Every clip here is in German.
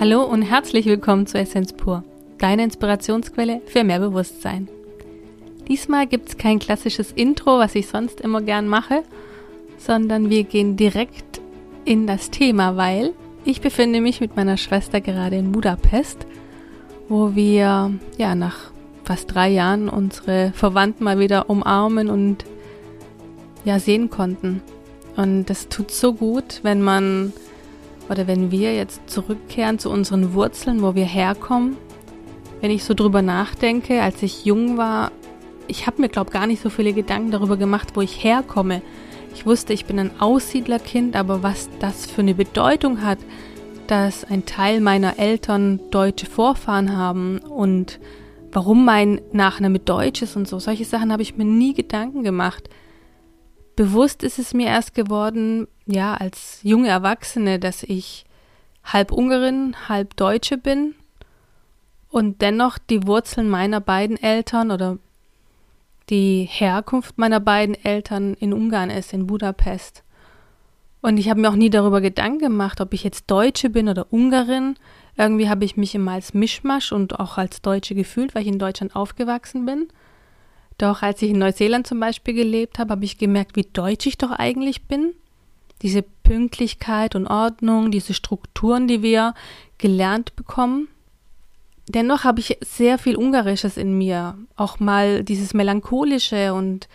Hallo und herzlich willkommen zu Essenz pur, deine Inspirationsquelle für mehr Bewusstsein. Diesmal gibt es kein klassisches Intro, was ich sonst immer gern mache, sondern wir gehen direkt in das Thema, weil ich befinde mich mit meiner Schwester gerade in Budapest, wo wir ja nach fast drei Jahren unsere Verwandten mal wieder umarmen und ja sehen konnten. Und das tut so gut, wenn man oder wenn wir jetzt zurückkehren zu unseren Wurzeln, wo wir herkommen. Wenn ich so drüber nachdenke, als ich jung war, ich habe mir glaube gar nicht so viele Gedanken darüber gemacht, wo ich herkomme. Ich wusste, ich bin ein Aussiedlerkind, aber was das für eine Bedeutung hat, dass ein Teil meiner Eltern deutsche Vorfahren haben und warum mein Nachname deutsch ist und so, solche Sachen habe ich mir nie Gedanken gemacht. Bewusst ist es mir erst geworden, ja, als junge Erwachsene, dass ich halb Ungarin, halb Deutsche bin und dennoch die Wurzeln meiner beiden Eltern oder die Herkunft meiner beiden Eltern in Ungarn ist, in Budapest. Und ich habe mir auch nie darüber Gedanken gemacht, ob ich jetzt Deutsche bin oder Ungarin. Irgendwie habe ich mich immer als Mischmasch und auch als Deutsche gefühlt, weil ich in Deutschland aufgewachsen bin. Doch als ich in Neuseeland zum Beispiel gelebt habe, habe ich gemerkt, wie deutsch ich doch eigentlich bin. Diese Pünktlichkeit und Ordnung, diese Strukturen, die wir gelernt bekommen. Dennoch habe ich sehr viel Ungarisches in mir. Auch mal dieses Melancholische und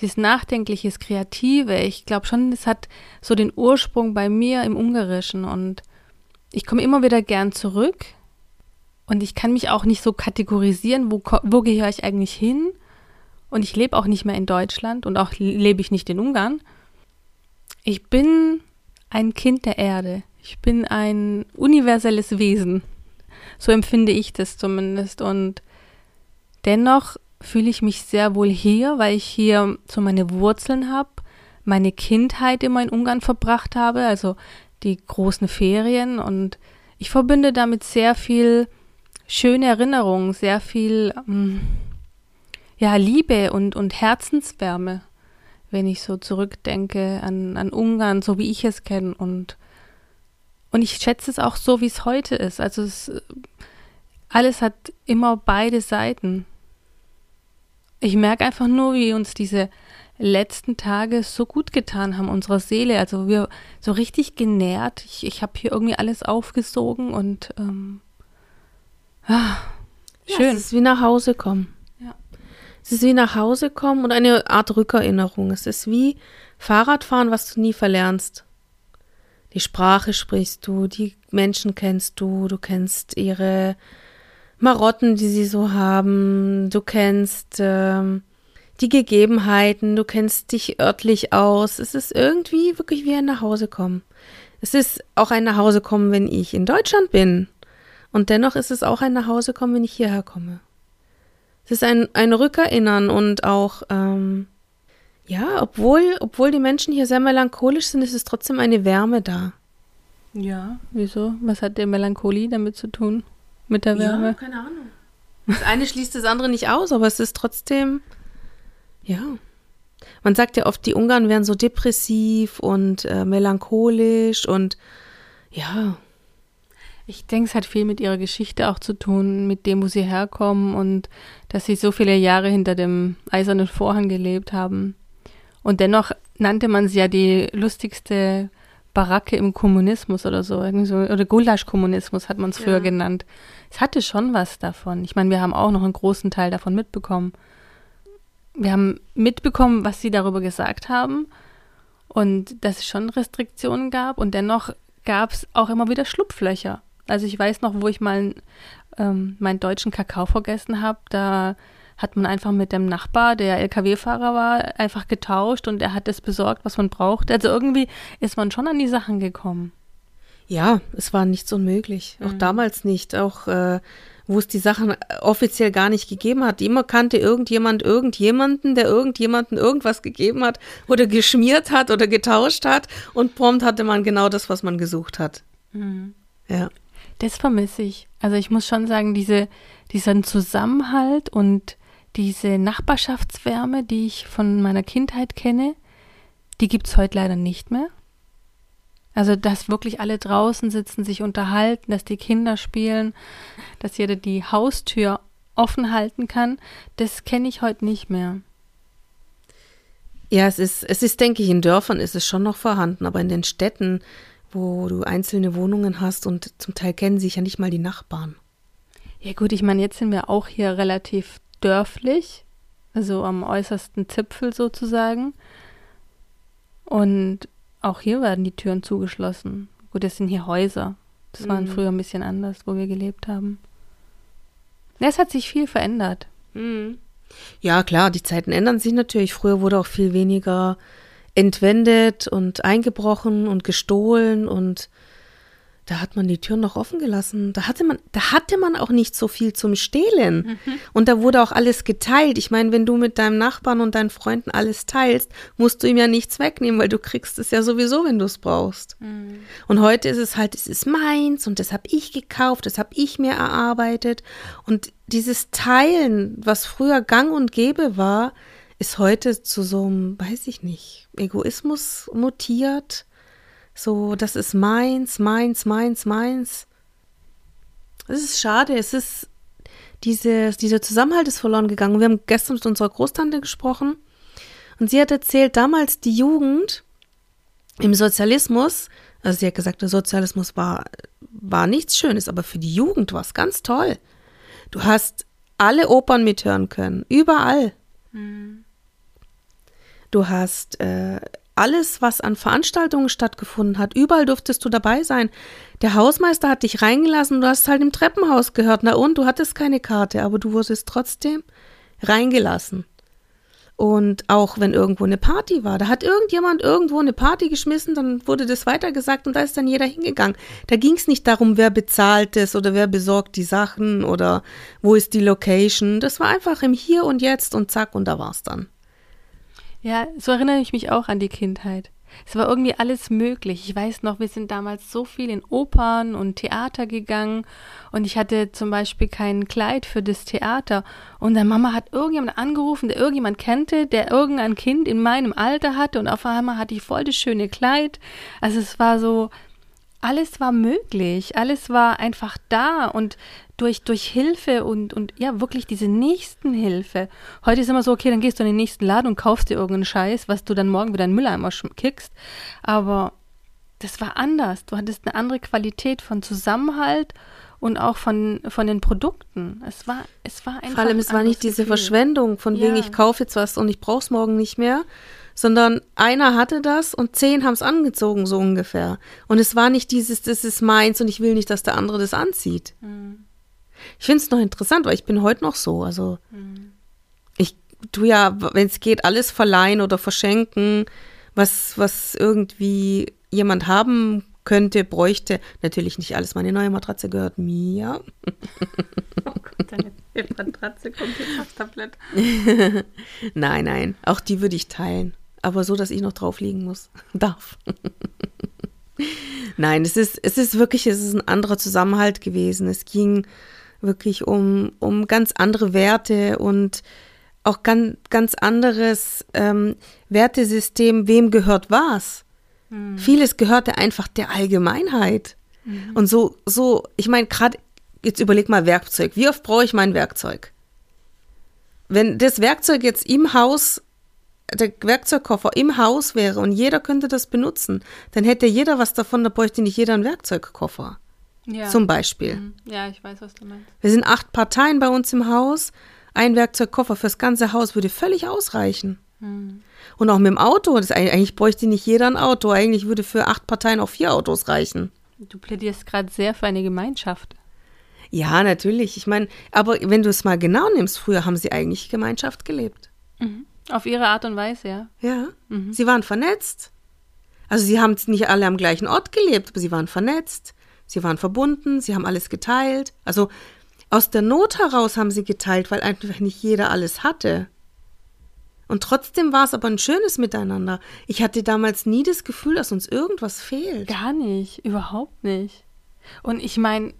dieses Nachdenkliches, Kreative. Ich glaube schon, es hat so den Ursprung bei mir im Ungarischen und ich komme immer wieder gern zurück und ich kann mich auch nicht so kategorisieren, wo, wo gehöre ich eigentlich hin und ich lebe auch nicht mehr in Deutschland und auch lebe ich nicht in Ungarn. Ich bin ein Kind der Erde. Ich bin ein universelles Wesen. So empfinde ich das zumindest. Und dennoch fühle ich mich sehr wohl hier, weil ich hier so meine Wurzeln habe, meine Kindheit immer in Ungarn verbracht habe, also die großen Ferien. Und ich verbinde damit sehr viel schöne Erinnerungen, sehr viel ähm, ja, Liebe und, und Herzenswärme, wenn ich so zurückdenke an, an Ungarn, so wie ich es kenne. Und und ich schätze es auch so, wie es heute ist. Also es, alles hat immer beide Seiten. Ich merke einfach nur, wie uns diese letzten Tage so gut getan haben, unserer Seele. Also wir so richtig genährt. Ich, ich habe hier irgendwie alles aufgesogen und ähm, ah, schön. Ja, es ist wie nach Hause kommen. Es ist wie nach Hause kommen und eine Art Rückerinnerung. Es ist wie Fahrradfahren, was du nie verlernst. Die Sprache sprichst du, die Menschen kennst du, du kennst ihre Marotten, die sie so haben, du kennst ähm, die Gegebenheiten, du kennst dich örtlich aus. Es ist irgendwie wirklich wie ein Nachhausekommen. Es ist auch ein Nachhausekommen, wenn ich in Deutschland bin. Und dennoch ist es auch ein Nachhausekommen, wenn ich hierher komme. Es ist ein, ein Rückerinnern und auch ähm, ja, obwohl, obwohl die Menschen hier sehr melancholisch sind, ist es trotzdem eine Wärme da. Ja, wieso? Was hat der Melancholie damit zu tun? Mit der Wärme? Ja, keine Ahnung. Das eine schließt das andere nicht aus, aber es ist trotzdem, ja. Man sagt ja oft, die Ungarn wären so depressiv und äh, melancholisch und ja. Ich denke, es hat viel mit ihrer Geschichte auch zu tun, mit dem, wo sie herkommen und dass sie so viele Jahre hinter dem eisernen Vorhang gelebt haben. Und dennoch nannte man sie ja die lustigste Baracke im Kommunismus oder so, irgendwie so oder Gulasch-Kommunismus hat man es früher ja. genannt. Es hatte schon was davon. Ich meine, wir haben auch noch einen großen Teil davon mitbekommen. Wir haben mitbekommen, was sie darüber gesagt haben und dass es schon Restriktionen gab und dennoch gab es auch immer wieder Schlupflöcher. Also ich weiß noch, wo ich mal ähm, meinen deutschen Kakao vergessen habe, da hat man einfach mit dem Nachbar, der LKW-Fahrer war, einfach getauscht und er hat das besorgt, was man braucht. Also irgendwie ist man schon an die Sachen gekommen. Ja, es war nichts unmöglich. Auch mhm. damals nicht. Auch äh, wo es die Sachen offiziell gar nicht gegeben hat. Immer kannte irgendjemand irgendjemanden, der irgendjemanden irgendwas gegeben hat oder geschmiert hat oder getauscht hat und prompt hatte man genau das, was man gesucht hat. Mhm. Ja. Das vermisse ich. Also ich muss schon sagen, diese, diesen Zusammenhalt und diese Nachbarschaftswärme, die ich von meiner Kindheit kenne, die gibt es heute leider nicht mehr. Also, dass wirklich alle draußen sitzen, sich unterhalten, dass die Kinder spielen, dass jeder die Haustür offen halten kann, das kenne ich heute nicht mehr. Ja, es ist, es ist, denke ich, in Dörfern ist es schon noch vorhanden, aber in den Städten, wo du einzelne Wohnungen hast und zum Teil kennen sich ja nicht mal die Nachbarn. Ja gut, ich meine, jetzt sind wir auch hier relativ dörflich, also am äußersten Zipfel sozusagen. Und auch hier werden die Türen zugeschlossen. Gut, das sind hier Häuser. Das mhm. waren früher ein bisschen anders, wo wir gelebt haben. Ja, es hat sich viel verändert. Mhm. Ja, klar, die Zeiten ändern sich natürlich. Früher wurde auch viel weniger entwendet und eingebrochen und gestohlen und da hat man die Türen noch offen gelassen. Da hatte man, da hatte man auch nicht so viel zum Stehlen. Mhm. Und da wurde auch alles geteilt. Ich meine, wenn du mit deinem Nachbarn und deinen Freunden alles teilst, musst du ihm ja nichts wegnehmen, weil du kriegst es ja sowieso, wenn du es brauchst. Mhm. Und heute ist es halt, es ist meins und das habe ich gekauft, das habe ich mir erarbeitet. Und dieses Teilen, was früher gang und gäbe war, ist heute zu so einem, weiß ich nicht, Egoismus mutiert so, das ist meins, meins, meins, meins. Es ist schade, es ist, diese, dieser Zusammenhalt ist verloren gegangen. Wir haben gestern mit unserer Großtante gesprochen und sie hat erzählt, damals die Jugend im Sozialismus, also sie hat gesagt, der Sozialismus war, war nichts Schönes, aber für die Jugend war es ganz toll. Du hast alle Opern mithören können, überall. Mhm. Du hast äh, alles, was an Veranstaltungen stattgefunden hat, überall durftest du dabei sein. Der Hausmeister hat dich reingelassen, du hast halt im Treppenhaus gehört. Na und, du hattest keine Karte, aber du wurdest trotzdem reingelassen. Und auch wenn irgendwo eine Party war, da hat irgendjemand irgendwo eine Party geschmissen, dann wurde das weitergesagt und da ist dann jeder hingegangen. Da ging es nicht darum, wer bezahlt es oder wer besorgt die Sachen oder wo ist die Location. Das war einfach im Hier und Jetzt und zack und da war es dann. Ja, so erinnere ich mich auch an die Kindheit. Es war irgendwie alles möglich. Ich weiß noch, wir sind damals so viel in Opern und Theater gegangen und ich hatte zum Beispiel kein Kleid für das Theater. Und dann Mama hat irgendjemand angerufen, der irgendjemand kannte, der irgendein Kind in meinem Alter hatte und auf einmal hatte ich voll das schöne Kleid. Also es war so, alles war möglich, alles war einfach da und durch, durch Hilfe und, und ja, wirklich diese Nächstenhilfe. Heute ist immer so, okay, dann gehst du in den nächsten Laden und kaufst dir irgendeinen Scheiß, was du dann morgen wieder in den Mülleimer kickst. Aber das war anders. Du hattest eine andere Qualität von Zusammenhalt und auch von, von den Produkten. Es war, es war einfach. Vor allem, es war nicht diese Gefühl. Verschwendung, von ja. wegen, ich kaufe jetzt was und ich brauche es morgen nicht mehr, sondern einer hatte das und zehn haben es angezogen, so ungefähr. Und es war nicht dieses, das ist meins und ich will nicht, dass der andere das anzieht. Mhm. Ich finde es noch interessant, weil ich bin heute noch so. Also mhm. ich tue ja, wenn es geht, alles verleihen oder verschenken, was, was irgendwie jemand haben könnte, bräuchte. Natürlich nicht alles. Meine neue Matratze gehört mir. oh Gott, deine Matratze kommt jetzt aufs Tablett. nein, nein. Auch die würde ich teilen aber so, dass ich noch drauf liegen muss, darf. Nein, es ist, es ist wirklich, es ist ein anderer Zusammenhalt gewesen. Es ging wirklich um, um ganz andere Werte und auch ganz, ganz anderes ähm, Wertesystem, wem gehört was. Mhm. Vieles gehörte einfach der Allgemeinheit. Mhm. Und so, so, ich meine, gerade, jetzt überleg mal Werkzeug. Wie oft brauche ich mein Werkzeug? Wenn das Werkzeug jetzt im Haus der Werkzeugkoffer im Haus wäre und jeder könnte das benutzen, dann hätte jeder was davon, da bräuchte nicht jeder einen Werkzeugkoffer. Ja. Zum Beispiel. Mhm. Ja, ich weiß, was du meinst. Wir sind acht Parteien bei uns im Haus. Ein Werkzeugkoffer fürs ganze Haus würde völlig ausreichen. Mhm. Und auch mit dem Auto, das, eigentlich bräuchte nicht jeder ein Auto. Eigentlich würde für acht Parteien auch vier Autos reichen. Du plädierst gerade sehr für eine Gemeinschaft. Ja, natürlich. Ich meine, aber wenn du es mal genau nimmst, früher haben sie eigentlich Gemeinschaft gelebt. Mhm. Auf ihre Art und Weise, ja. Ja. Mhm. Sie waren vernetzt. Also sie haben nicht alle am gleichen Ort gelebt, aber sie waren vernetzt, sie waren verbunden, sie haben alles geteilt. Also aus der Not heraus haben sie geteilt, weil einfach nicht jeder alles hatte. Und trotzdem war es aber ein schönes Miteinander. Ich hatte damals nie das Gefühl, dass uns irgendwas fehlt. Gar nicht, überhaupt nicht. Und ich meine,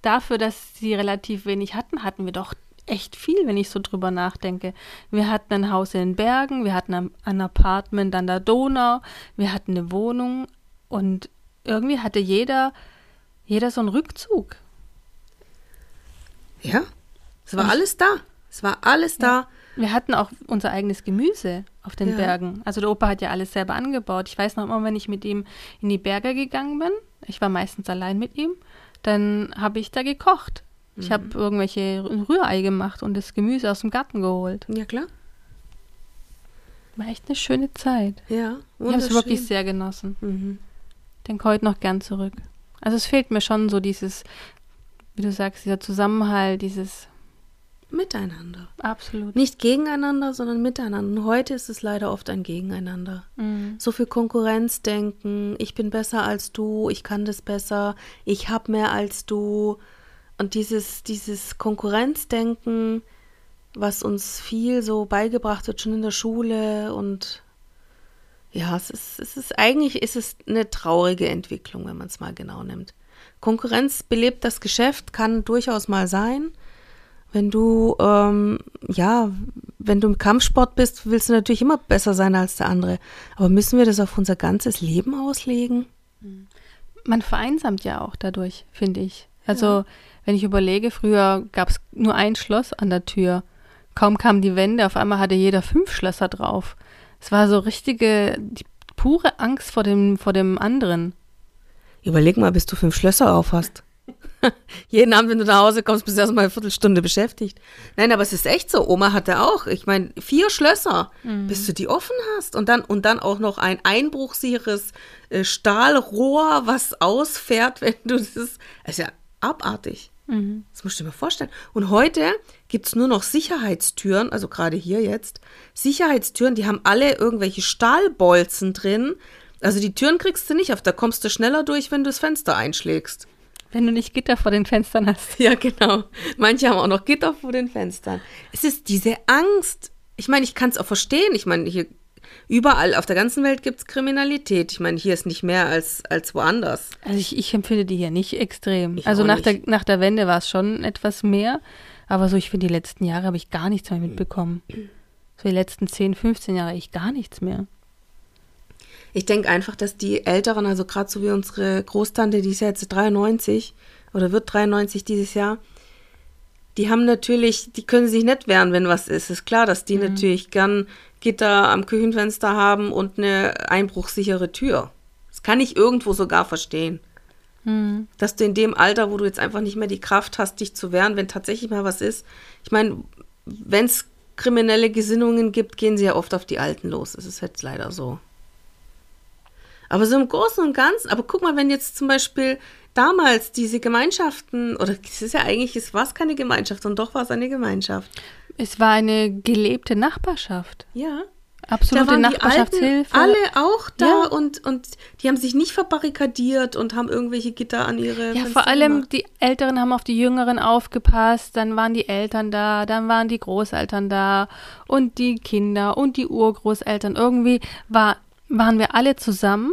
dafür, dass sie relativ wenig hatten, hatten wir doch echt viel, wenn ich so drüber nachdenke. Wir hatten ein Haus in den Bergen, wir hatten ein, Apartment an der Donau, wir hatten eine Wohnung und irgendwie hatte jeder, jeder so einen Rückzug. Ja, es war alles da. Es war alles ja. da. Wir hatten auch unser eigenes Gemüse auf den ja. Bergen. Also der Opa hat ja alles selber angebaut. Ich weiß noch immer, wenn ich mit ihm in die Berge gegangen bin, ich war meistens allein mit ihm, dann habe ich da gekocht. Ich habe mhm. irgendwelche Rührei gemacht und das Gemüse aus dem Garten geholt. Ja, klar. War echt eine schöne Zeit. Ja, Ich habe es wirklich sehr genossen. Mhm. Denke heute noch gern zurück. Also es fehlt mir schon so dieses, wie du sagst, dieser Zusammenhalt, dieses Miteinander. Absolut. Nicht gegeneinander, sondern miteinander. Und heute ist es leider oft ein Gegeneinander. Mhm. So viel Konkurrenzdenken, ich bin besser als du, ich kann das besser, ich habe mehr als du. Und dieses, dieses Konkurrenzdenken, was uns viel so beigebracht wird, schon in der Schule und ja, es ist, es ist eigentlich ist es eine traurige Entwicklung, wenn man es mal genau nimmt. Konkurrenz belebt das Geschäft, kann durchaus mal sein. Wenn du, ähm, ja, wenn du im Kampfsport bist, willst du natürlich immer besser sein als der andere. Aber müssen wir das auf unser ganzes Leben auslegen? Man vereinsamt ja auch dadurch, finde ich. Also, ja. wenn ich überlege, früher gab es nur ein Schloss an der Tür. Kaum kamen die Wände, auf einmal hatte jeder fünf Schlösser drauf. Es war so richtige, die pure Angst vor dem, vor dem anderen. Überleg mal, bis du fünf Schlösser auf hast. Jeden Abend, wenn du nach Hause kommst, bist du erstmal eine Viertelstunde beschäftigt. Nein, aber es ist echt so. Oma hatte auch, ich meine, vier Schlösser, mhm. bis du die offen hast. Und dann, und dann auch noch ein einbruchsicheres äh, Stahlrohr, was ausfährt, wenn du das. Das ist ja abartig. Mhm. Das musst du dir mal vorstellen. Und heute gibt es nur noch Sicherheitstüren, also gerade hier jetzt. Sicherheitstüren, die haben alle irgendwelche Stahlbolzen drin. Also die Türen kriegst du nicht auf, da kommst du schneller durch, wenn du das Fenster einschlägst. Wenn du nicht Gitter vor den Fenstern hast. Ja, genau. Manche haben auch noch Gitter vor den Fenstern. Es ist diese Angst. Ich meine, ich kann es auch verstehen. Ich meine, hier überall auf der ganzen Welt gibt es Kriminalität. Ich meine, hier ist nicht mehr als, als woanders. Also ich, ich empfinde die hier nicht extrem. Ich also nach der, nach der Wende war es schon etwas mehr. Aber so, ich finde, die letzten Jahre habe ich gar nichts mehr mitbekommen. So die letzten 10, 15 Jahre ich gar nichts mehr. Ich denke einfach, dass die Älteren, also gerade so wie unsere Großtante, die ist ja jetzt 93 oder wird 93 dieses Jahr, die haben natürlich, die können sich nicht wehren, wenn was ist. Ist klar, dass die mhm. natürlich gern Gitter am Küchenfenster haben und eine einbruchsichere Tür. Das kann ich irgendwo sogar verstehen. Mhm. Dass du in dem Alter, wo du jetzt einfach nicht mehr die Kraft hast, dich zu wehren, wenn tatsächlich mal was ist. Ich meine, wenn es kriminelle Gesinnungen gibt, gehen sie ja oft auf die Alten los. Das ist jetzt leider so. Aber so im Großen und Ganzen, aber guck mal, wenn jetzt zum Beispiel damals diese Gemeinschaften, oder es ist ja eigentlich, es war keine Gemeinschaft und doch war es eine Gemeinschaft. Es war eine gelebte Nachbarschaft. Ja. Absolute Nachbarschaftshilfe. alle auch da ja. und, und die haben sich nicht verbarrikadiert und haben irgendwelche Gitter an ihre. Ja, Fenster vor allem gemacht. die Älteren haben auf die Jüngeren aufgepasst, dann waren die Eltern da, dann waren die Großeltern da und die Kinder und die Urgroßeltern. Irgendwie war waren wir alle zusammen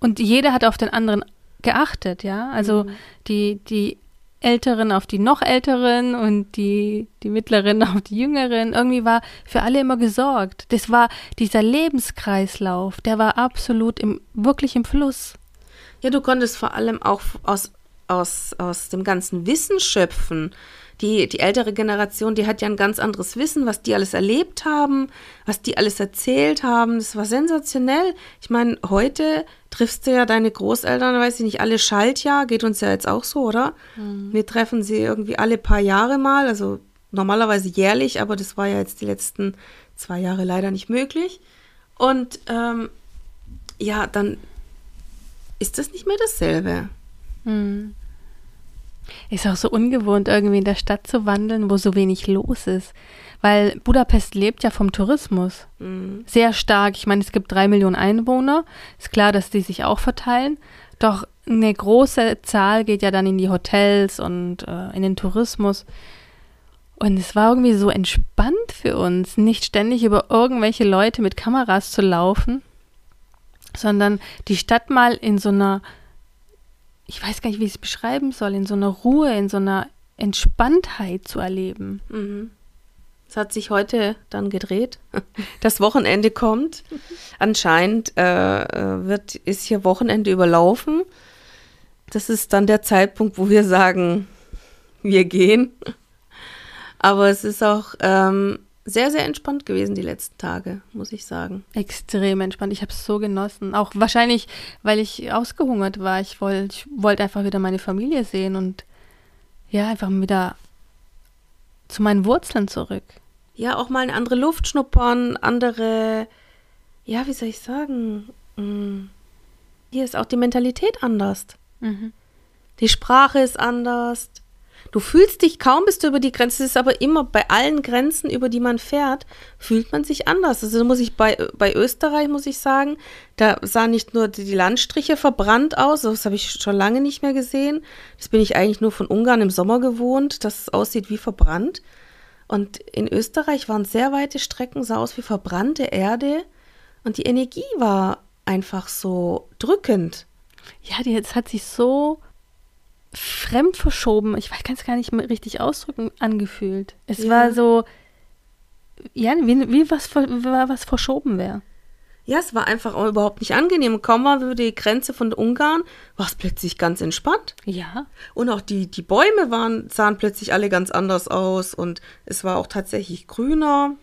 und jeder hat auf den anderen geachtet, ja. Also mhm. die, die Älteren auf die noch Älteren und die, die Mittleren auf die Jüngeren. Irgendwie war für alle immer gesorgt. Das war dieser Lebenskreislauf, der war absolut im, wirklich im Fluss. Ja, du konntest vor allem auch aus, aus, aus dem ganzen Wissen schöpfen die, die ältere Generation, die hat ja ein ganz anderes Wissen, was die alles erlebt haben, was die alles erzählt haben. Das war sensationell. Ich meine, heute triffst du ja deine Großeltern, weiß ich nicht, alle Schaltjahr, geht uns ja jetzt auch so, oder? Mhm. Wir treffen sie irgendwie alle paar Jahre mal, also normalerweise jährlich, aber das war ja jetzt die letzten zwei Jahre leider nicht möglich. Und ähm, ja, dann ist das nicht mehr dasselbe. Mhm. Ist auch so ungewohnt, irgendwie in der Stadt zu wandeln, wo so wenig los ist. Weil Budapest lebt ja vom Tourismus. Mhm. Sehr stark. Ich meine, es gibt drei Millionen Einwohner. Ist klar, dass die sich auch verteilen. Doch eine große Zahl geht ja dann in die Hotels und äh, in den Tourismus. Und es war irgendwie so entspannt für uns, nicht ständig über irgendwelche Leute mit Kameras zu laufen, sondern die Stadt mal in so einer ich weiß gar nicht, wie ich es beschreiben soll, in so einer Ruhe, in so einer Entspanntheit zu erleben. Mhm. Es hat sich heute dann gedreht. Das Wochenende kommt. Anscheinend äh, äh, wird, ist hier Wochenende überlaufen. Das ist dann der Zeitpunkt, wo wir sagen, wir gehen. Aber es ist auch ähm, sehr, sehr entspannt gewesen die letzten Tage, muss ich sagen. Extrem entspannt. Ich habe es so genossen. Auch wahrscheinlich, weil ich ausgehungert war. Ich wollte ich wollt einfach wieder meine Familie sehen und ja, einfach wieder zu meinen Wurzeln zurück. Ja, auch mal eine andere Luft schnuppern, andere, ja, wie soll ich sagen? Hm, hier ist auch die Mentalität anders. Mhm. Die Sprache ist anders. Du fühlst dich kaum, bist du über die Grenze. Es ist aber immer bei allen Grenzen, über die man fährt, fühlt man sich anders. Also muss ich bei, bei Österreich, muss ich sagen, da sahen nicht nur die Landstriche verbrannt aus, das habe ich schon lange nicht mehr gesehen. Das bin ich eigentlich nur von Ungarn im Sommer gewohnt, dass es aussieht wie verbrannt. Und in Österreich waren sehr weite Strecken, sah aus wie verbrannte Erde. Und die Energie war einfach so drückend. Ja, die, es hat sich so fremd verschoben, ich kann es gar nicht mehr richtig ausdrücken, angefühlt. Es ja. war so, ja, wie, wie was, was verschoben wäre. Ja, es war einfach auch überhaupt nicht angenehm. Kaum mal über die Grenze von Ungarn war es plötzlich ganz entspannt. Ja. Und auch die, die Bäume waren, sahen plötzlich alle ganz anders aus und es war auch tatsächlich grüner.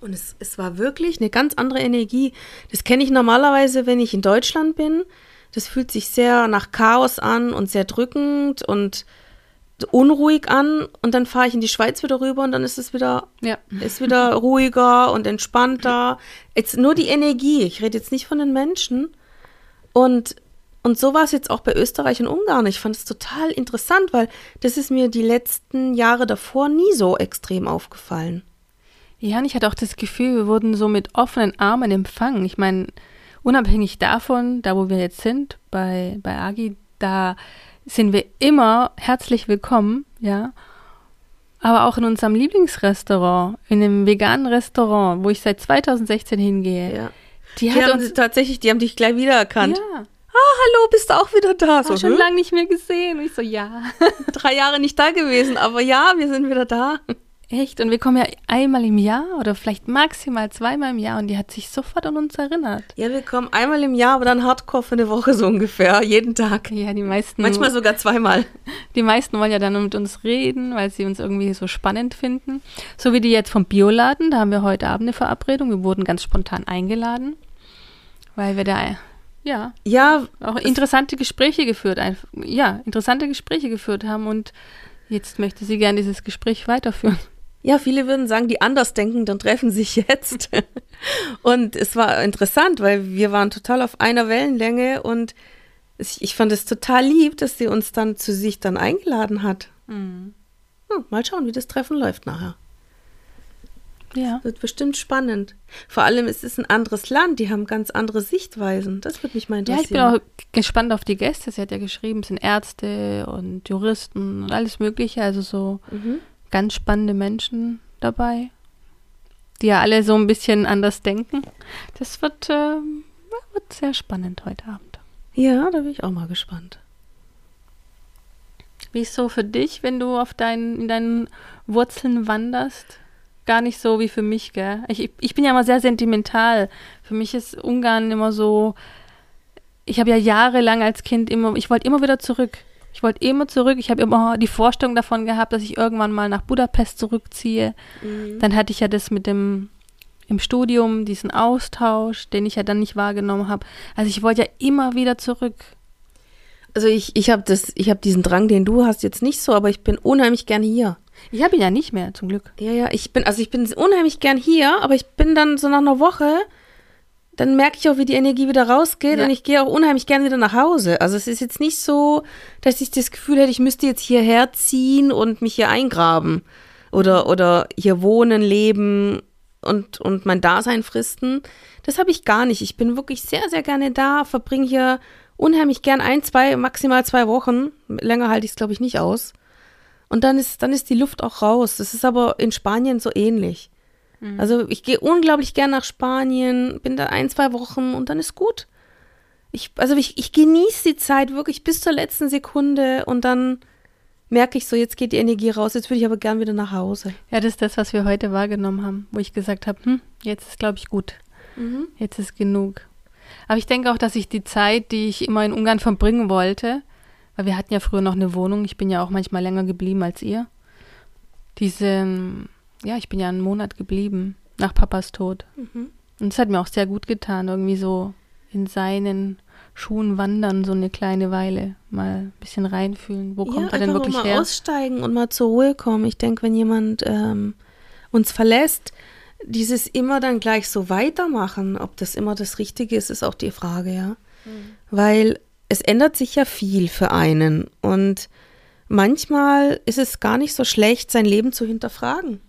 Und es, es war wirklich eine ganz andere Energie. Das kenne ich normalerweise, wenn ich in Deutschland bin. Das fühlt sich sehr nach Chaos an und sehr drückend und unruhig an und dann fahre ich in die Schweiz wieder rüber und dann ist es wieder, ja. ist wieder ruhiger und entspannter. Jetzt nur die Energie, ich rede jetzt nicht von den Menschen. Und, und so war es jetzt auch bei Österreich und Ungarn. Ich fand es total interessant, weil das ist mir die letzten Jahre davor nie so extrem aufgefallen. Ja, und ich hatte auch das Gefühl, wir wurden so mit offenen Armen empfangen. Ich meine, unabhängig davon, da wo wir jetzt sind, bei, bei Agi, da sind wir immer herzlich willkommen, ja. Aber auch in unserem Lieblingsrestaurant, in einem veganen Restaurant, wo ich seit 2016 hingehe. Ja. Die, die haben uns tatsächlich, die haben dich gleich wiedererkannt. Ja. Ah, hallo, bist du auch wieder da? So, schon lange nicht mehr gesehen. Und ich so, ja. Drei Jahre nicht da gewesen, aber ja, wir sind wieder da. Echt? Und wir kommen ja einmal im Jahr oder vielleicht maximal zweimal im Jahr und die hat sich sofort an uns erinnert. Ja, wir kommen einmal im Jahr, aber dann hardcore für eine Woche so ungefähr, jeden Tag. Ja, die meisten. Manchmal sogar zweimal. Die meisten wollen ja dann mit uns reden, weil sie uns irgendwie so spannend finden. So wie die jetzt vom Bioladen, da haben wir heute Abend eine Verabredung. Wir wurden ganz spontan eingeladen, weil wir da ja, ja auch interessante Gespräche geführt, ja, interessante Gespräche geführt haben und jetzt möchte sie gerne dieses Gespräch weiterführen. Ja, viele würden sagen, die Andersdenkenden treffen sich jetzt. und es war interessant, weil wir waren total auf einer Wellenlänge und ich fand es total lieb, dass sie uns dann zu sich dann eingeladen hat. Mhm. Hm, mal schauen, wie das Treffen läuft nachher. Ja. Wird bestimmt spannend. Vor allem ist es ein anderes Land, die haben ganz andere Sichtweisen. Das würde mich mal interessieren. Ja, ich bin auch gespannt auf die Gäste. Sie hat ja geschrieben, es sind Ärzte und Juristen und alles Mögliche. Also so mhm ganz spannende Menschen dabei, die ja alle so ein bisschen anders denken. Das wird, äh, wird sehr spannend heute Abend. Ja, da bin ich auch mal gespannt. Wie ist so für dich, wenn du auf deinen, in deinen Wurzeln wanderst? Gar nicht so wie für mich, gell? Ich, ich bin ja immer sehr sentimental. Für mich ist Ungarn immer so. Ich habe ja jahrelang als Kind immer, ich wollte immer wieder zurück. Ich wollte immer zurück. Ich habe immer die Vorstellung davon gehabt, dass ich irgendwann mal nach Budapest zurückziehe. Mhm. Dann hatte ich ja das mit dem im Studium, diesen Austausch, den ich ja dann nicht wahrgenommen habe. Also ich wollte ja immer wieder zurück. Also ich, ich habe das, ich habe diesen Drang, den du hast, jetzt nicht so, aber ich bin unheimlich gern hier. Ich habe ihn ja nicht mehr, zum Glück. Ja, ja, ich bin, also ich bin unheimlich gern hier, aber ich bin dann so nach einer Woche dann merke ich auch, wie die Energie wieder rausgeht ja. und ich gehe auch unheimlich gerne wieder nach Hause. Also es ist jetzt nicht so, dass ich das Gefühl hätte, ich müsste jetzt hierher ziehen und mich hier eingraben oder, oder hier wohnen, leben und, und mein Dasein fristen. Das habe ich gar nicht. Ich bin wirklich sehr, sehr gerne da, verbringe hier unheimlich gern ein, zwei, maximal zwei Wochen. Länger halte ich es, glaube ich, nicht aus. Und dann ist, dann ist die Luft auch raus. Das ist aber in Spanien so ähnlich. Mhm. Also ich gehe unglaublich gern nach Spanien, bin da ein, zwei Wochen und dann ist gut. Ich, also ich, ich genieße die Zeit wirklich bis zur letzten Sekunde und dann merke ich so, jetzt geht die Energie raus, jetzt würde ich aber gern wieder nach Hause. Ja, das ist das, was wir heute wahrgenommen haben, wo ich gesagt habe, hm, jetzt ist, glaube ich, gut. Mhm. Jetzt ist genug. Aber ich denke auch, dass ich die Zeit, die ich immer in Ungarn verbringen wollte, weil wir hatten ja früher noch eine Wohnung, ich bin ja auch manchmal länger geblieben als ihr. Diese, ja, ich bin ja einen Monat geblieben nach Papas Tod. Mhm. Und es hat mir auch sehr gut getan, irgendwie so in seinen Schuhen wandern, so eine kleine Weile. Mal ein bisschen reinfühlen. Wo kommt ja, er denn wirklich mal her? aussteigen und mal zur Ruhe kommen. Ich denke, wenn jemand ähm, uns verlässt, dieses immer dann gleich so weitermachen, ob das immer das Richtige ist, ist auch die Frage, ja. Mhm. Weil es ändert sich ja viel für einen. Und manchmal ist es gar nicht so schlecht, sein Leben zu hinterfragen.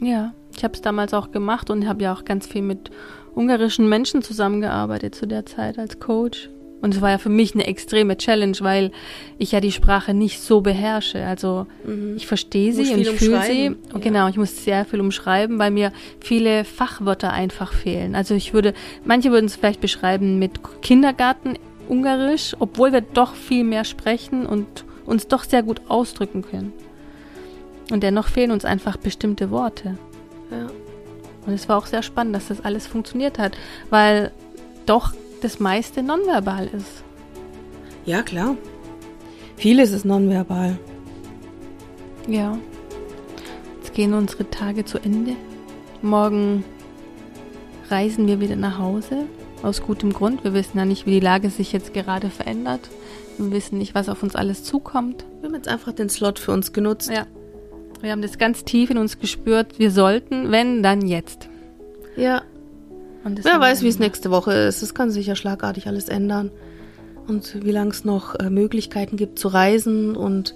Ja, ich habe es damals auch gemacht und habe ja auch ganz viel mit ungarischen Menschen zusammengearbeitet zu der Zeit als Coach. Und es war ja für mich eine extreme Challenge, weil ich ja die Sprache nicht so beherrsche. Also mhm. ich verstehe sie und ich fühle sie. Und ja. genau, ich muss sehr viel umschreiben, weil mir viele Fachwörter einfach fehlen. Also ich würde, manche würden es vielleicht beschreiben mit Kindergarten Ungarisch, obwohl wir doch viel mehr sprechen und uns doch sehr gut ausdrücken können. Und dennoch fehlen uns einfach bestimmte Worte. Ja. Und es war auch sehr spannend, dass das alles funktioniert hat, weil doch das meiste nonverbal ist. Ja, klar. Vieles ist nonverbal. Ja. Jetzt gehen unsere Tage zu Ende. Morgen reisen wir wieder nach Hause. Aus gutem Grund. Wir wissen ja nicht, wie die Lage sich jetzt gerade verändert. Wir wissen nicht, was auf uns alles zukommt. Wir haben jetzt einfach den Slot für uns genutzt. Ja. Wir haben das ganz tief in uns gespürt. Wir sollten, wenn, dann jetzt. Ja. Wer weiß, wie es nächste Woche ist. Es kann sich ja schlagartig alles ändern. Und wie lange es noch äh, Möglichkeiten gibt zu reisen. Und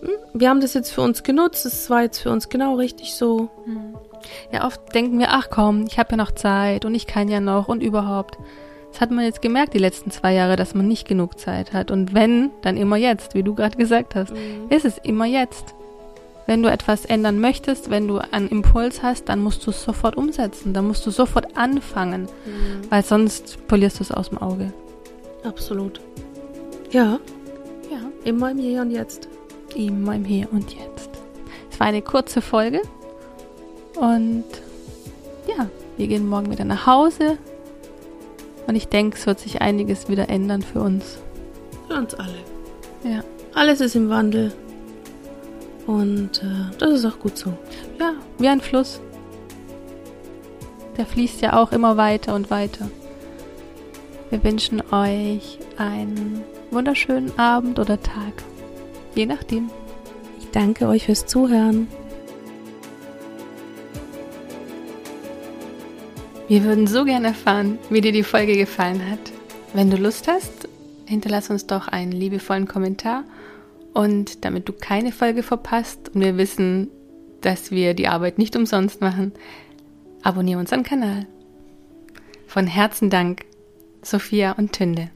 hm, wir haben das jetzt für uns genutzt. Es war jetzt für uns genau richtig so. Hm. Ja, oft denken wir, ach komm, ich habe ja noch Zeit und ich kann ja noch und überhaupt. Das hat man jetzt gemerkt die letzten zwei Jahre, dass man nicht genug Zeit hat. Und wenn, dann immer jetzt, wie du gerade gesagt hast. Mhm. Ist es immer jetzt. Wenn du etwas ändern möchtest, wenn du einen Impuls hast, dann musst du es sofort umsetzen. Dann musst du sofort anfangen, mhm. weil sonst verlierst du es aus dem Auge. Absolut. Ja. Ja. Immer im Hier und Jetzt. Immer im Hier und Jetzt. Es war eine kurze Folge und ja, wir gehen morgen wieder nach Hause und ich denke, es wird sich einiges wieder ändern für uns. Für uns alle. Ja. Alles ist im Wandel. Und äh, das ist auch gut so. Ja, wie ein Fluss. Der fließt ja auch immer weiter und weiter. Wir wünschen euch einen wunderschönen Abend oder Tag. Je nachdem. Ich danke euch fürs Zuhören. Wir würden so gerne erfahren, wie dir die Folge gefallen hat. Wenn du Lust hast, hinterlass uns doch einen liebevollen Kommentar und damit du keine Folge verpasst und wir wissen, dass wir die Arbeit nicht umsonst machen, abonniere unseren Kanal. Von Herzen Dank, Sophia und Tünde.